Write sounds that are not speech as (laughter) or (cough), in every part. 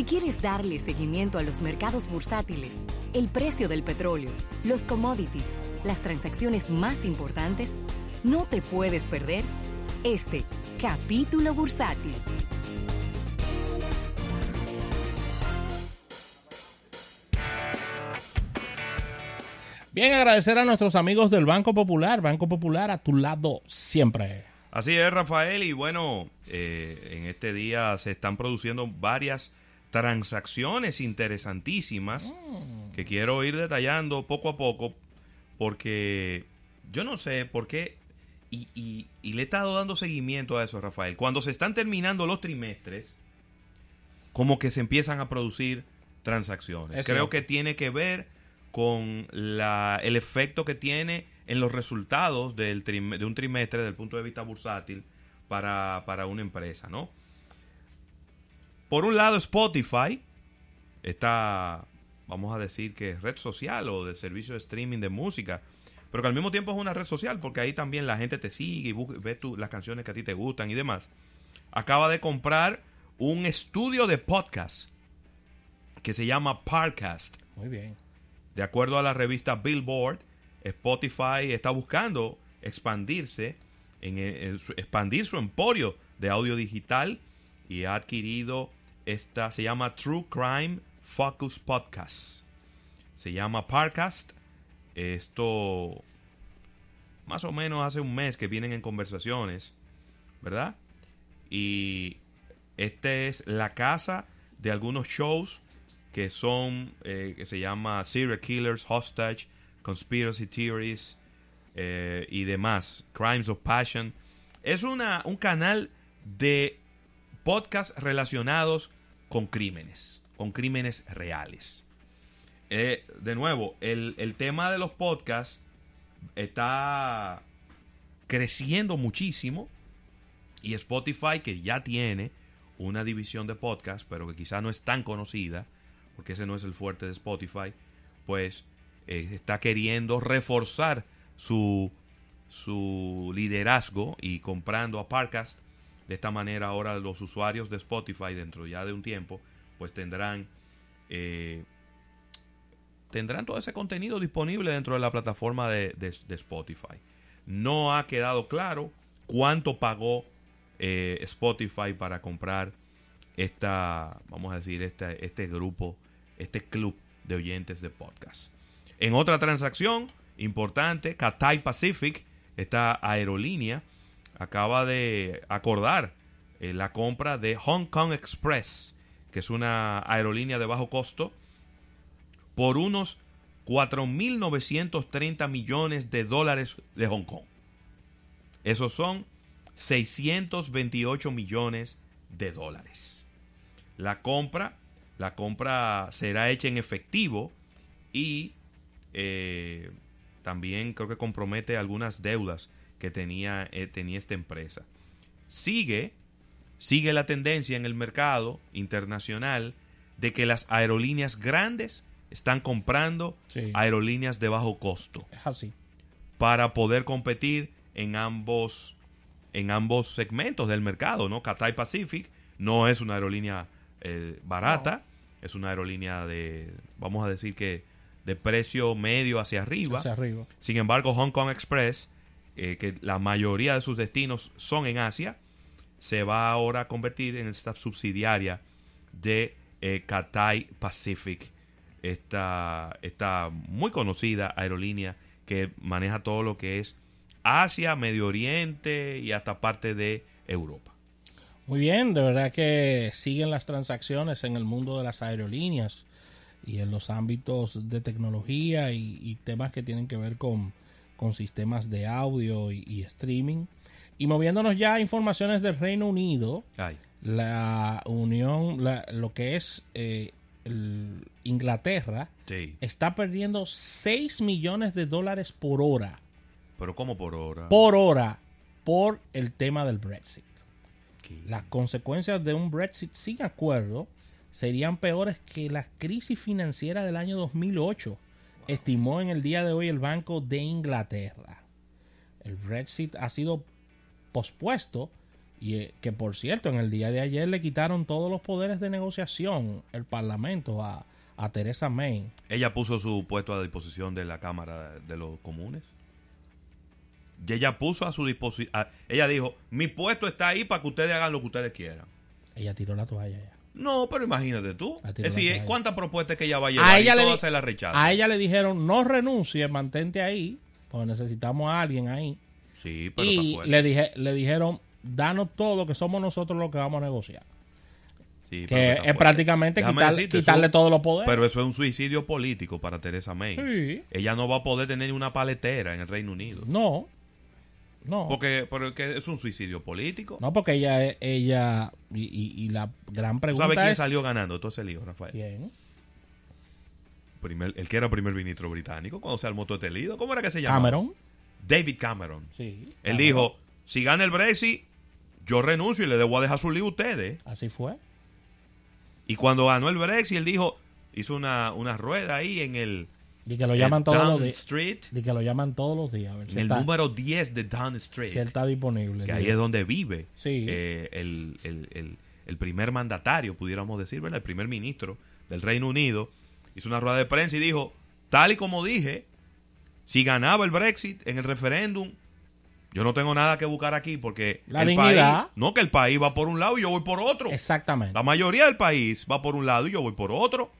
Si quieres darle seguimiento a los mercados bursátiles, el precio del petróleo, los commodities, las transacciones más importantes, no te puedes perder este capítulo bursátil. Bien, agradecer a nuestros amigos del Banco Popular. Banco Popular a tu lado siempre. Así es, Rafael. Y bueno, eh, en este día se están produciendo varias transacciones interesantísimas que quiero ir detallando poco a poco porque yo no sé por qué y, y- y le he estado dando seguimiento a eso, Rafael. Cuando se están terminando los trimestres, como que se empiezan a producir transacciones. Es Creo cierto. que tiene que ver con la, el efecto que tiene en los resultados del trim- de un trimestre desde el punto de vista bursátil para, para una empresa, ¿no? Por un lado, Spotify, esta, vamos a decir que es red social o de servicio de streaming de música, pero que al mismo tiempo es una red social porque ahí también la gente te sigue y ve tú- las canciones que a ti te gustan y demás. Acaba de comprar un estudio de podcast que se llama Parcast. Muy bien. De acuerdo a la revista Billboard, Spotify está buscando expandirse, en, expandir su emporio de audio digital y ha adquirido esta, se llama True Crime Focus Podcast. Se llama Parcast. Esto más o menos hace un mes que vienen en conversaciones, ¿verdad? Y este es la casa de algunos shows que son, eh, que se llama Serial Killers, Hostage, Conspiracy Theories eh, y demás, Crimes of Passion. Es una, un canal de podcasts relacionados con crímenes, con crímenes reales. Eh, de nuevo, el, el tema de los podcasts está creciendo muchísimo y Spotify, que ya tiene una división de podcast, pero que quizá no es tan conocida, porque ese no es el fuerte de Spotify, pues eh, está queriendo reforzar su, su liderazgo y comprando a Parcast. De esta manera ahora los usuarios de Spotify dentro ya de un tiempo, pues tendrán eh, tendrán todo ese contenido disponible dentro de la plataforma de, de- Spotify. No ha quedado claro cuánto pagó eh, Spotify para comprar esta, vamos a decir, este, este grupo, este club de oyentes de podcast. En otra transacción importante, Cathay Pacific, esta aerolínea, acaba de acordar eh, la compra de Hong Kong Express, que es una aerolínea de bajo costo, por unos 4.930 millones de dólares de Hong Kong. Esos son 628 millones de dólares. La compra, la compra será hecha en efectivo y eh, también creo que compromete algunas deudas que tenía, eh, tenía esta empresa. Sigue, sigue la tendencia en el mercado internacional de que las aerolíneas grandes están comprando Sí. aerolíneas de bajo costo Es así. para poder competir en ambos en ambos segmentos del mercado, ¿no? Cathay Pacific no es una aerolínea eh, barata, es una aerolínea de, vamos a decir que de precio medio hacia arriba. Hacia arriba. Sin embargo, Hong Kong Express, eh, que la mayoría de sus destinos son en Asia, se va ahora a convertir en esta subsidiaria de eh, Cathay Pacific, esta, esta muy conocida aerolínea que maneja todo lo que es Asia, Medio Oriente y hasta parte de Europa. Muy bien, de verdad que siguen las transacciones en el mundo de las aerolíneas y en los ámbitos de tecnología y, y temas que tienen que ver con, con sistemas de audio y, y streaming. Y moviéndonos ya a informaciones del Reino Unido, Ay, la unión, la- lo que es eh, el- Inglaterra, sí. está perdiendo 6 millones de dólares por hora, Pero como por hora. por hora, por el tema del Brexit. Las consecuencias de un Brexit sin acuerdo serían peores que la crisis financiera del año 2008, estimó en el día de hoy el Banco de Inglaterra. El Brexit ha sido pospuesto Y eh, que por cierto, en el día de ayer le quitaron todos los poderes de negociación, el Parlamento, a, a Teresa May. Ella puso su puesto a disposición de la Cámara de los Comunes. Y ella puso a su disposición. Ella dijo: Mi puesto está ahí para que ustedes hagan lo que ustedes quieran. Ella tiró la toalla ya. No, pero imagínate tú. Es decir. ¿cuántas propuestas que ella va a llevar? A ella, y le, todas se las rechaza. a ella le dijeron, no renuncie, mantente ahí, porque necesitamos a alguien ahí. Sí, pero y le, dije, le dijeron, danos todo, que somos nosotros los que vamos a negociar. Sí, que es prácticamente Déjame quitar- decirte, quitarle eso- todos los poderes. Pero eso es un suicidio político para Teresa May. Sí. Ella no va a poder tener ni una paletera en el Reino Unido. No, no. Porque, porque es un suicidio político. No, porque ella, ella y, y- y la gran ¿Tú pregunta sabes quién es... salió ganando todo ese lío, Rafael? ¿Quién? Primer- el que era primer ministro británico cuando se armó todo este lío. ¿Cómo era que se llamaba? Cameron. David Cameron. Sí. Él Cameron. dijo, si gana el Brexit, yo renuncio y le debo a dejar su lío a ustedes. Así fue. Y cuando ganó el Brexit, él dijo, hizo una, una rueda ahí en el, Y que lo llaman todos los días. Street, Y que lo llaman todos los días. A ver si en el está, número 10 de Downing Street. si él está disponible. que ahí es donde vive Sí. eh, el, el- el- el primer mandatario, pudiéramos decir, ¿verdad? El primer ministro del Reino Unido. Hizo una rueda de prensa y dijo, tal y como dije, si ganaba el Brexit en el referéndum, yo no tengo nada que buscar aquí porque La el dignidad. país, no que el país va por un lado y yo voy por otro. Exactamente. La mayoría del país va por un lado y yo voy por otro.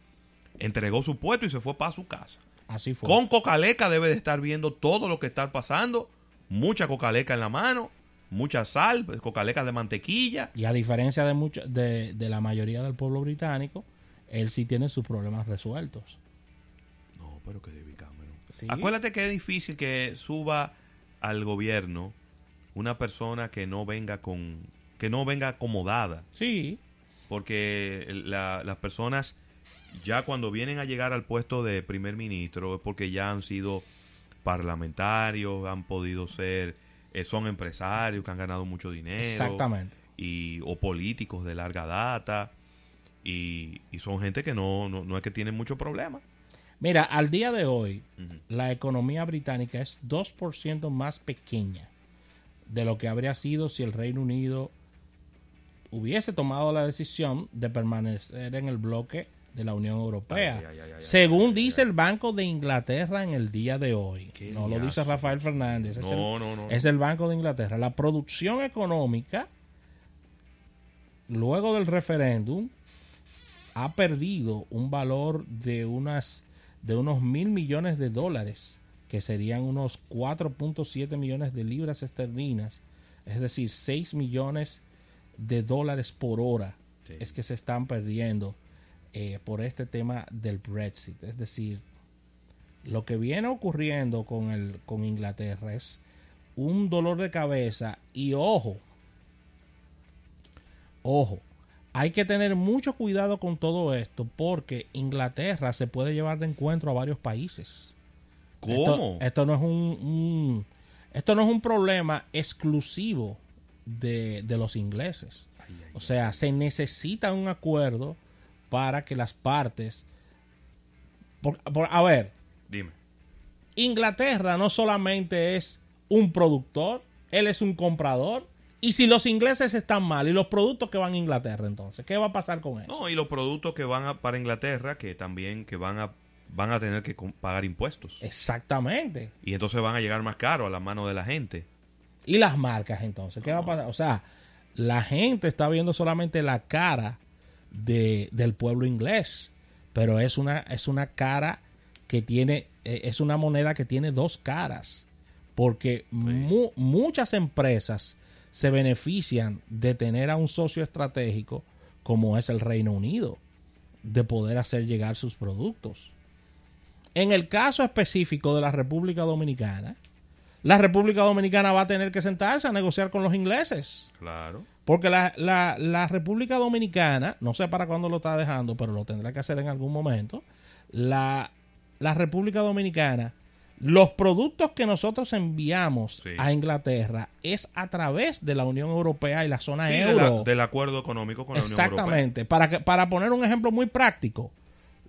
Entregó su puesto y se fue para su casa. Así fue. Con Cocaleca debe de estar viendo todo lo que está pasando. Mucha Cocaleca en la mano, mucha sal, pues, Cocaleca de mantequilla. Y a diferencia de, mucho, de, de la mayoría del pueblo británico, él sí tiene sus problemas resueltos. No, pero que David Cameron. Sí. Acuérdate que es difícil que suba al gobierno una persona que no venga con que no venga acomodada, Sí, porque la- las personas ya cuando vienen a llegar al puesto de primer ministro es porque ya han sido parlamentarios, han podido ser, eh, son empresarios que han ganado mucho dinero. exactamente. y, o políticos de larga data y, y son gente que no, no, no es que tienen mucho problema. Mira, al día de hoy, la economía británica es 2% más pequeña de lo que habría sido si el Reino Unido hubiese tomado la decisión de permanecer en el bloque de la Unión Europea. Ay, ay, ay, ay, según dice el Banco de Inglaterra en el día de hoy. No lo dice. Rafael Fernández. es No, el- no, no. es el Banco de Inglaterra. La producción económica, luego del referéndum, ha perdido un valor de unas de unos mil millones de dólares, que serían unos 4.7 millones de libras esterlinas, es decir, 6 millones de dólares por hora, Sí. es que se están perdiendo eh, por este tema del Brexit. Es decir, lo que viene ocurriendo con, el, con Inglaterra es un dolor de cabeza y ojo, ojo, hay que tener mucho cuidado con todo esto porque Inglaterra se puede llevar de encuentro a varios países. ¿Cómo? Esto, esto no es un, un- esto no es un problema exclusivo de, de los ingleses. Ay, ay, O sea, se necesita un acuerdo para que las partes... por- por- a ver, Dime. Inglaterra no solamente es un productor, él es un comprador. Y si los ingleses están mal y los productos que van a Inglaterra, entonces, ¿qué va a pasar con eso? No, y los productos que van a, para Inglaterra, que también que van a, van a tener que pagar impuestos. Exactamente. Y entonces van a llegar más caros a la mano de la gente. ¿Y las marcas entonces? ¿Qué va a pasar? O sea, la gente está viendo solamente la cara de, del pueblo inglés, pero es una, es una cara que tiene, eh, es una moneda que tiene dos caras, porque mu- muchas empresas se benefician de tener a un socio estratégico como es el Reino Unido, de poder hacer llegar sus productos. En el caso específico de la República Dominicana, la República Dominicana va a tener que sentarse a negociar con los ingleses. Claro. Porque la, la- la República Dominicana, no sé para cuándo lo está dejando, pero lo tendrá que hacer en algún momento. La, la República Dominicana, los productos que nosotros enviamos Sí. a Inglaterra es a través de la Unión Europea y la zona Sí, de la- euro. del acuerdo económico con la Unión Europea. Exactamente. Para, que, para poner un ejemplo muy práctico,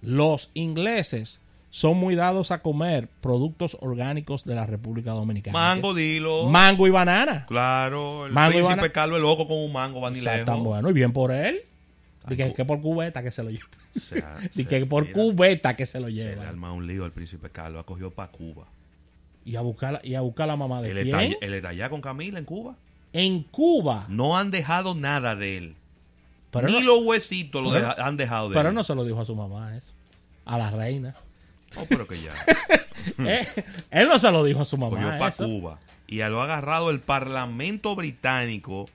los ingleses son muy dados a comer productos orgánicos de la República Dominicana. Mango, dilo. Mango y banana. Claro, el Mango y príncipe banana. Carlos es loco con un mango O sea, vanilejo. tan bueno. Y bien por él. Cu- que por cubeta que se lo lleva. Sea, (laughs) que por mira, cubeta que se lo Se le lleva. arma un lío al príncipe Carlos. Ha cogido para Cuba. Y a buscar, y a buscar la mamá de Él está, él está allá con Camila en Cuba. En Cuba. No han dejado nada de él. Pero, Ni no, los huesitos lo pero- deja- han dejado de pero él. no se lo dijo a su mamá eso. A la reina. No, pero que ya. (laughs) Eh, él no se lo dijo a su cogió mamá. para eso. Cuba. Y lo ha agarrado el Parlamento Británico.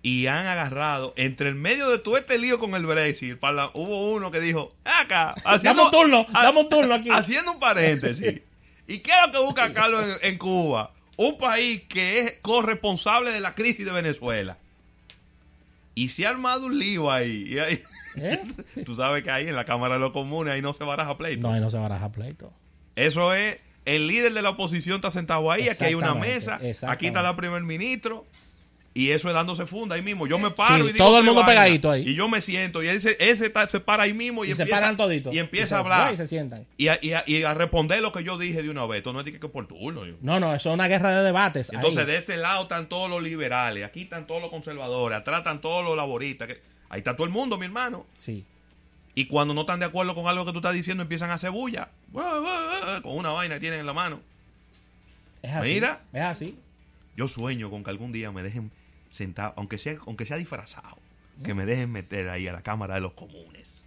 Y han agarrado, entre el medio de todo este lío con el Brexit, hubo uno que dijo, acá, Dame un turno, un turno aquí. Haciendo un paréntesis. (laughs) ¿Y qué es lo que busca Carlos en, en Cuba? Un país que es corresponsable de la crisis de Venezuela. Y se ha armado un lío ahí. Y ahí- ¿Eh? (laughs) Tú sabes que ahí en la Cámara de los Comunes ahí no se baraja pleito. No, ahí no se baraja pleito. Eso es, el líder de la oposición está sentado ahí, aquí hay una mesa, aquí está la primer ministro, y eso es dándose funda ahí mismo. Yo me paro Sí, y digo todo el mundo pegadito ahí. Y yo me siento, y ese, ese está- se para ahí mismo y, Y, se empieza, paran toditos. y empieza se- a hablar. Y se sientan. Y a, y a- y a responder lo que yo dije de una vez. Esto no es que, que por turno. yo. No, no, eso es una guerra de debates. Entonces, ahí. de este lado están todos los liberales, aquí están todos los conservadores, atrás están todos los laboristas. que- ahí está todo el mundo, mi hermano. Sí. Y cuando no están de acuerdo con algo que tú estás diciendo, empiezan a hacer bulla. Con una vaina que tienen en la mano. Es así. Mira. Es así. Yo sueño con que algún día me dejen sentado, aunque sea, aunque sea disfrazado, que me dejen meter ahí a la Cámara de los Comunes.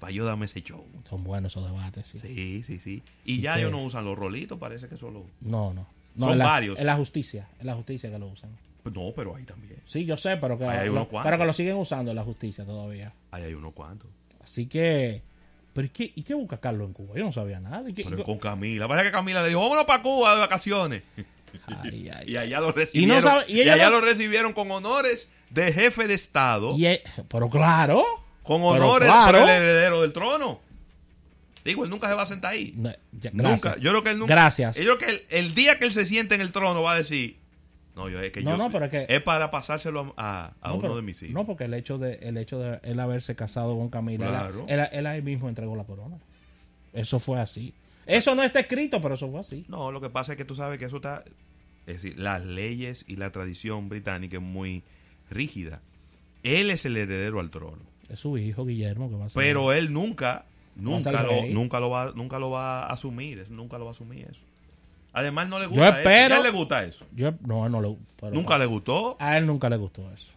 Para yo darme ese show. Son buenos esos debates, sí. Sí, sí, sí. Y ya que- ellos no usan los rolitos, parece que solo. No, no. no Son en la, varios. En la justicia. En la justicia que lo usan. No, pero ahí también. Sí, yo sé, pero que, Ahí hay lo, pero que lo siguen usando en la justicia todavía. Ahí hay unos cuantos. Así que. ¿Pero y qué, y qué busca Carlos en Cuba? Yo no sabía nada. ¿Y qué- Pero con Camila. Parece que Camila le dijo, vámonos para Cuba de vacaciones. Ay, ay, (laughs) Y allá lo recibieron. sabe- y allá no- lo recibieron con honores de jefe de Estado. y pero claro. con honores claro. por el heredero del trono. Digo, él nunca se va a sentar ahí. No, ya, Nunca. Yo creo que él nunca. Gracias. Yo creo que el, el día que él se siente en el trono va a decir. No, yo es que No, yo. no, pero es que- para pasárselo a, a No, uno pero- de mis hijos. No, porque el hecho de el hecho de él haberse casado con Camila, él- Claro. él, él ahí mismo entregó la corona. Eso fue así. Eso no está escrito, pero eso fue así. No, lo que pasa es que tú sabes que eso está. Es decir, las leyes y la tradición británica es muy rígida. Él es el heredero al trono. Es su hijo Guillermo que va a ser. Pero él nunca, nunca lo, nunca lo va, nunca lo va a asumir, nunca lo va a asumir eso. Además no le Yo gusta eso. ¿A él le gusta eso? yo no, no le pero- Nunca le gustó. A él nunca le gustó eso.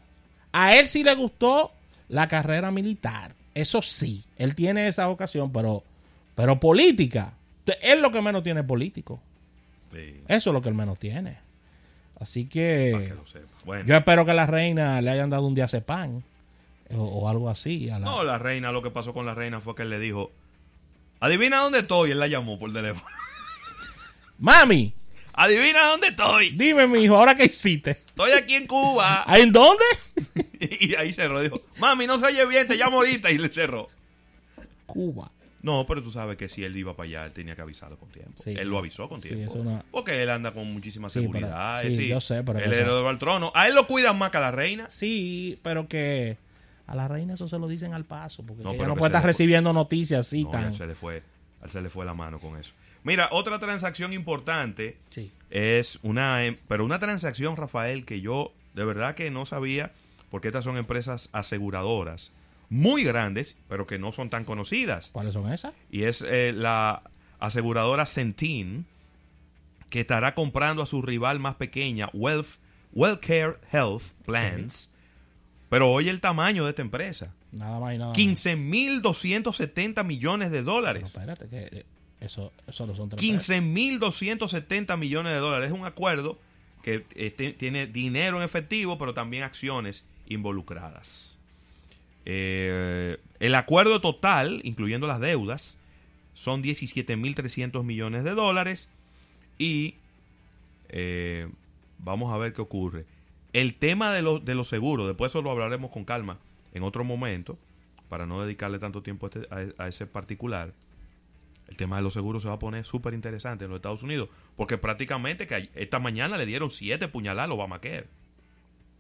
A él sí le gustó la carrera militar. Eso sí, él tiene esa ocasión, pero pero política. Él lo que menos tiene es político. Sí, Eso es lo que él menos tiene. Así que. Bueno. yo espero que la reina le hayan dado un día pan o, o algo así. A la, No, la reina, lo que pasó con la reina fue que él le dijo, adivina dónde estoy, él la llamó por teléfono. Mami, adivina dónde estoy, dime, mi hijo, ¿ahora qué hiciste? estoy aquí en Cuba. ¿Ah, (laughs) ¿En dónde? (laughs) y ahí cerró, dijo, mami, no se oye bien, te llamo ahorita, y le cerró. Cuba. No, pero tú sabes que si él iba para allá, él tenía que avisarlo con tiempo. Sí. él lo avisó con Sí, tiempo. es una- Porque él anda con muchísima Sí, pero- seguridad. sí, sí. yo sé, pero eso- heredero al trono. A él lo cuidan más que a la reina. Sí, pero que a la reina eso se lo dicen al paso, porque No, ella pero no puede estar recibiendo noticias así No, tan... él se le fue, a él se le fue la mano con eso. Mira, otra transacción importante Sí. es una, em- pero una transacción, Rafael, que yo de verdad que no sabía, porque estas son empresas aseguradoras muy grandes, pero que no son tan conocidas. ¿Cuáles son esas? Y es eh, la aseguradora Centene, que estará comprando a su rival más pequeña, Wealth, Wellcare Health Plans. Pero oye el tamaño de esta empresa. Nada más y nada más. 15.270 millones de dólares. espérate, que eh, eso, eso no son tres pesos. 15.270 millones de dólares. Es un acuerdo que eh, te- tiene dinero en efectivo, pero también acciones involucradas. Eh, el acuerdo total, incluyendo las deudas, son 17.300 millones de dólares. Y eh, vamos a ver qué ocurre. El tema de, los de los seguros, después eso lo hablaremos con calma en otro momento, para no dedicarle tanto tiempo a, este- ese particular. El tema de los seguros se va a poner súper interesante en los Estados Unidos, porque prácticamente que esta mañana le dieron siete puñaladas a Obamacare.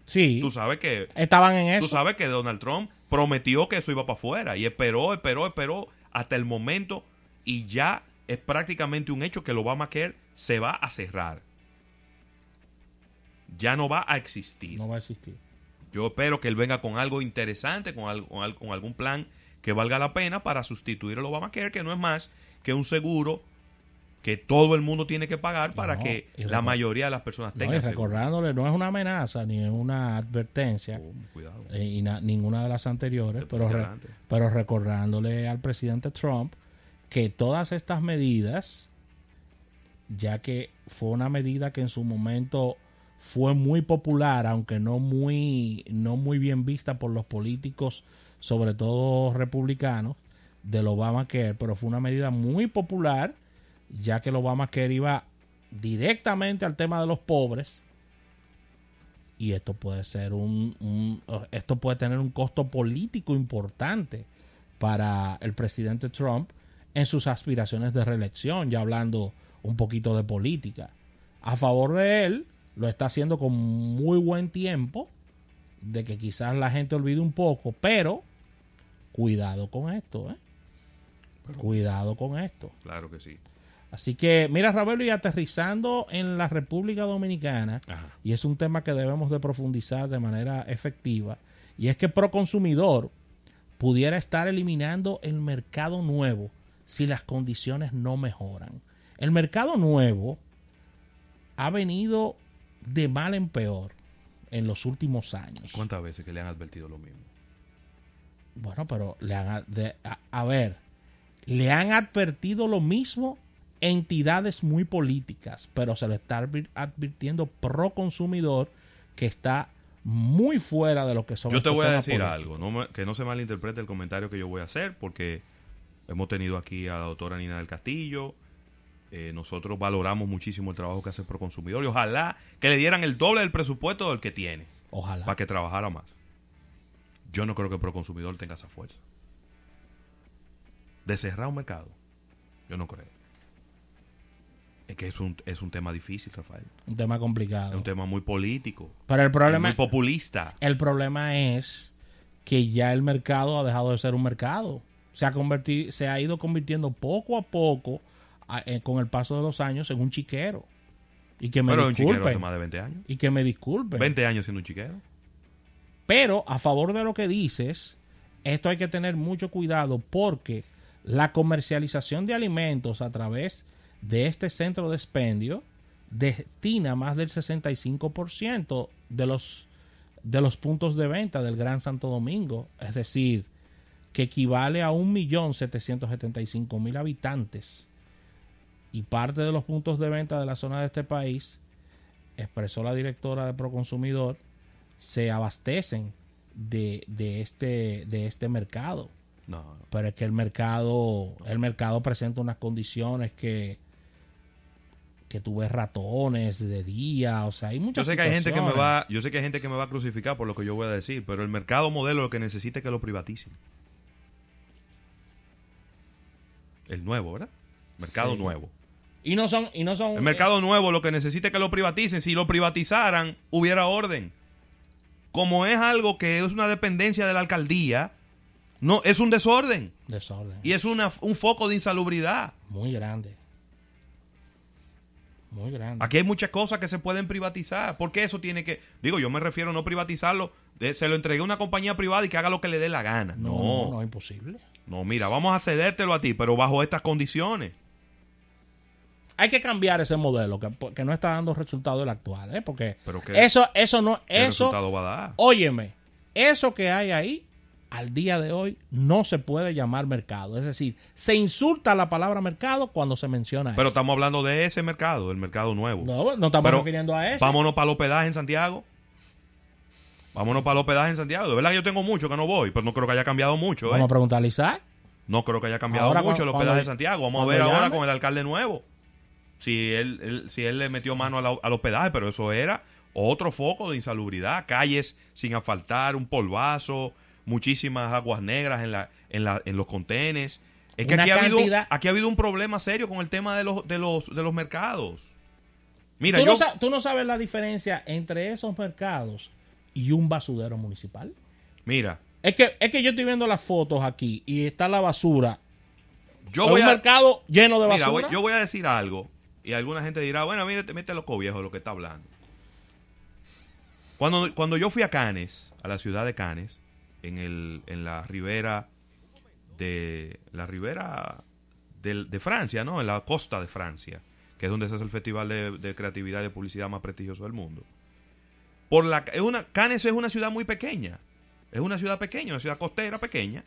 Sí, Tú sabes que estaban en Tú eso. sabes que Donald Trump prometió que eso iba para afuera y esperó, esperó, esperó hasta el momento y ya es prácticamente un hecho que el Obamacare se va a cerrar. Ya no va a existir. No va a existir. Yo espero que él venga con algo interesante, con, algo, con, con algún plan que valga la pena para sustituir el Obamacare, que no es más que un seguro que todo el mundo tiene que pagar para No, que la mayoría de las personas No, tengan seguro. recordándole, no es una amenaza ni es una advertencia, Oh, cuidado. eh, y na- ninguna de las anteriores, pero, re- pero recordándole al presidente Trump que todas estas medidas, ya que fue una medida que en su momento fue muy popular, aunque no muy, no muy bien vista por los políticos, sobre todo republicanos, del Obamacare, pero fue una medida muy popular, ya que el Obamacare iba directamente al tema de los pobres y esto puede ser un, esto puede tener un costo político importante para el presidente Trump en sus aspiraciones de reelección, ya hablando un poquito de política. A favor de él, lo está haciendo con muy buen tiempo, de que quizás la gente olvide un poco, pero cuidado con esto, ¿eh? Cuidado con esto. Claro que sí. Así que, mira, Ravelo, y aterrizando en la República Dominicana, Ajá. y es un tema que debemos de profundizar de manera efectiva, y es que Proconsumidor pudiera estar eliminando el mercado nuevo si las condiciones no mejoran. El mercado nuevo ha venido de mal en peor en los últimos años. ¿Cuántas veces que le han advertido lo mismo? Bueno, pero le han, de- a, a ver, le han advertido lo mismo entidades muy políticas, pero se le está advir- advirtiendo pro consumidor que está muy fuera de lo que son Yo te voy a decir políticos. algo, no me- que no se malinterprete el comentario que yo voy a hacer, porque hemos tenido aquí a la doctora Nina del Castillo, eh, nosotros valoramos muchísimo el trabajo que hace Proconsumidor y ojalá que le dieran el doble del presupuesto del que tiene, Ojalá. para que trabajara más. Yo no creo que Proconsumidor tenga esa fuerza. De cerrar un mercado, yo no creo. Es que es un, es un tema difícil, Rafael. Un tema Es complicado. un tema muy político, Pero el problema, muy populista. el problema es que ya el mercado ha dejado de ser un mercado. Se ha, convertido, se ha ido convirtiendo poco a poco, a- eh, con el paso de los años, en un chiquero. Y que me Pero es un chiquero disculpen. más de 20 años. Y que me disculpen. 20 años siendo un chiquero. Pero a favor de lo que dices, esto hay que tener mucho cuidado porque la comercialización de alimentos a través de este centro de expendio destina más del 65% de los, de los puntos de venta del Gran Santo Domingo. Es decir, que equivale a 1.775.000 habitantes. Y parte de los puntos de venta de la zona de este país, expresó la directora de Proconsumidor, se abastecen de, de este de este mercado No, pero es que el mercado el mercado presenta unas condiciones que que tú ves ratones de día o sea hay Yo muchas sé que hay gente que me va, yo sé que hay gente que me va a crucificar por lo que yo voy a decir, pero el mercado modelo lo que necesita es que lo privaticen. El nuevo, ¿verdad? Mercado Sí. nuevo. y no son y no son El mercado nuevo lo que necesita es que lo privaticen. Si lo privatizaran, hubiera orden. Como es algo que es una dependencia de la alcaldía, no es un desorden desorden y es una, un foco de insalubridad. muy grande muy grande Aquí hay muchas cosas que se pueden privatizar. ¿Por qué eso tiene que.? Digo, yo me refiero a no privatizarlo. de- se lo entregué a una compañía privada y que haga lo que le dé la gana. no, No, no, no, no, imposible mira, vamos a cedértelo a ti, pero bajo estas condiciones. hay que cambiar ese modelo que, que no está dando resultado el actual ¿eh? porque Pero que- eso eso no ¿Qué eso resultado va a dar? Óyeme, eso que hay ahí, al día de hoy, no se puede llamar mercado. Es decir, se insulta la palabra mercado cuando se menciona Pero eso. estamos hablando de ese mercado, el mercado nuevo. No, no estamos Pero refiriendo a eso. Vámonos para el hospedaje en Santiago. Vámonos para el hospedaje en Santiago. De verdad que yo tengo mucho que no voy, pero no creo que haya cambiado mucho. Vamos ¿eh? a preguntarle a Isaac. No creo que haya cambiado Ahora, mucho el hospedaje de Santiago. Vamos a ver ahora con el alcalde nuevo. Si él, él- si él le metió mano a la- al hospedaje, pero eso era otro foco de insalubridad. Calles sin asfaltar, un polvazo, muchísimas aguas negras en, la, en, la, en los contenes. Es que aquí ha, habido, aquí ha habido un problema serio con el tema de los, de los, de los mercados. Mira, ¿Tú, yo... no sa- tú no sabes la diferencia entre esos mercados y un basurero municipal. Mira, Es que, es que yo estoy viendo las fotos aquí y está la basura Yo Es voy un a- mercado lleno de Mira, basura. voy- yo voy a decir algo y alguna gente dirá, bueno, mire, mete loco viejo lo que está hablando. Cuando, cuando yo fui a Cannes, a la ciudad de Cannes, en, el, en la ribera de la ribera del- de Francia, ¿no? En la costa de Francia, que es donde se hace el festival de, de creatividad y de publicidad más prestigioso del mundo. Por la, es una, Cannes es una ciudad muy pequeña. Es una ciudad pequeña, una ciudad costera pequeña.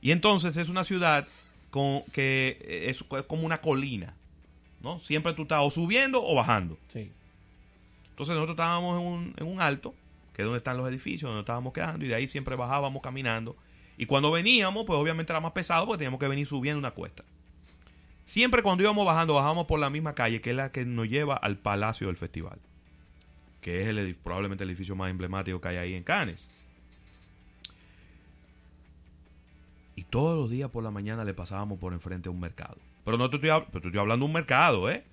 Y entonces es una ciudad con, que es como una colina. ¿no? Siempre tú estás o subiendo o bajando. Sí. Entonces nosotros estábamos en un, en un alto, que es donde están los edificios, donde estábamos quedando, y de ahí siempre bajábamos caminando. Y cuando veníamos, pues obviamente era más pesado porque teníamos que venir subiendo una cuesta. Siempre cuando íbamos bajando, bajábamos por la misma calle, que es la que nos lleva al Palacio del Festival, que es el, probablemente el edificio más emblemático que hay ahí en Cannes. Y todos los días por la mañana le pasábamos por enfrente a un mercado. Pero no te estoy, pero te estoy hablando de un mercado, ¿eh?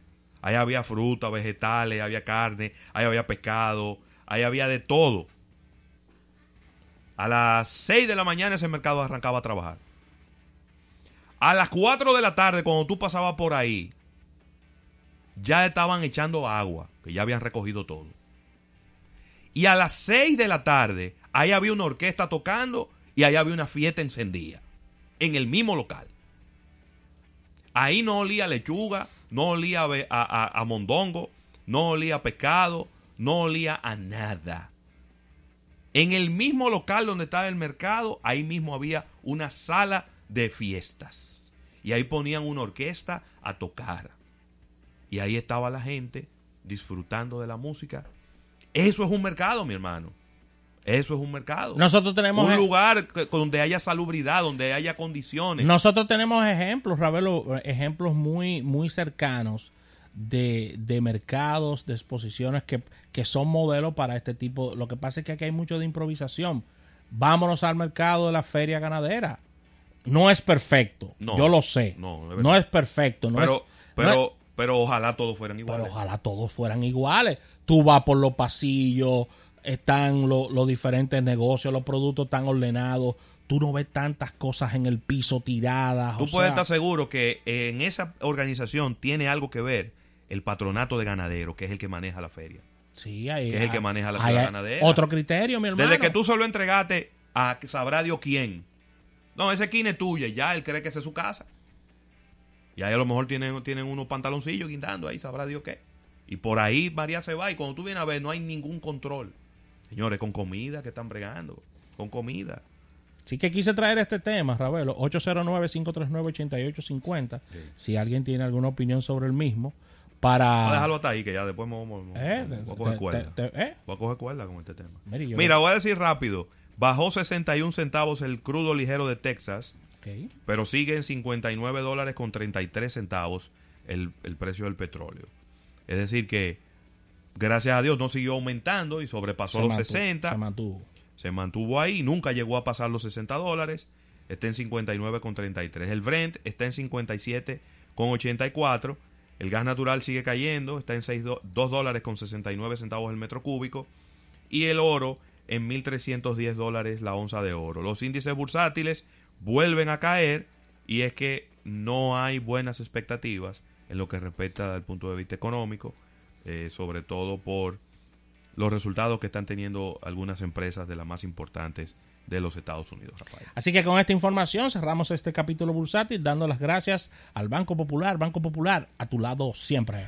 Ahí había fruta, vegetales, había carne, ahí había pescado, ahí había de todo. A las 6 de la mañana ese mercado arrancaba a trabajar. A las 4 de la tarde, cuando tú pasabas por ahí, ya estaban echando agua, que ya habían recogido todo. Y a las 6 de la tarde, ahí había una orquesta tocando y ahí había una fiesta encendida. En el mismo local. Ahí no olía lechuga, no olía a, mondongo, no olía pescado, no olía a nada. En el mismo local donde estaba el mercado, ahí mismo había una sala de fiestas. Y ahí ponían una orquesta a tocar. Y ahí estaba la gente disfrutando de la música. Eso es un mercado, mi hermano. Eso es un mercado. Nosotros tenemos un e- lugar donde haya salubridad, donde haya condiciones. Nosotros tenemos ejemplos, Ravelo, ejemplos muy, muy cercanos de, de mercados, de exposiciones que, que son modelos para este tipo. Lo que pasa es que aquí hay mucho de improvisación. Vámonos al mercado de la feria ganadera. No es perfecto, No, yo lo sé. no, No, es perfecto. No pero, es, pero, es- pero ojalá todos fueran iguales. pero ojalá todos fueran iguales. Tú vas por los pasillos, están lo- los diferentes negocios, los productos están ordenados. Tú no ves tantas cosas en el piso tiradas. Tú o puedes sea, estar seguro que en esa organización tiene algo que ver el patronato de ganaderos, que es el que maneja la feria. Sí, ahí, que es el que maneja la hay ganadera. Otro criterio, mi hermano. Desde que tú solo entregaste a sabrá Dios quién. No, ese esquina es tuya y ya él cree que esa es su casa. Y ahí a lo mejor tienen, tienen unos pantaloncillos guindando ahí, sabrá Dios qué. Y por ahí María se va y cuando tú vienes a ver no hay ningún control. Señores, con comida que están bregando. Con comida. Sí que quise traer este tema, Ravelo. 809-539-8850. Si alguien tiene alguna opinión sobre el mismo, para... Vamos a dejarlo hasta ahí, que ya después me vamos, Ah. Eh, voy a coger cuerda. te- te- eh, Voy a coger cuerda con este tema. Mira, yo- Mira, voy a decir rápido. Bajó 61 centavos el crudo ligero de Texas, pero sigue en 59 dólares con 33 centavos el, el precio del petróleo. Es decir que, gracias a Dios, no siguió aumentando y sobrepasó Se los mantuvo, 60. Se mantuvo. Se mantuvo ahí, nunca llegó a pasar los 60 dólares. Está en 59,33. El Brent está en 57,84. El gas natural sigue cayendo, está en 6 do- 2 dólares con 69 centavos el metro cúbico. Y el oro en 1.310 dólares la onza de oro. Los índices bursátiles vuelven a caer y es que no hay buenas expectativas en lo que respecta al punto de vista económico, eh, sobre todo por los resultados que están teniendo algunas empresas de las más importantes de los Estados Unidos. Así que con esta información cerramos este capítulo bursátil dando las gracias al Banco Popular. Banco Popular, a tu lado siempre.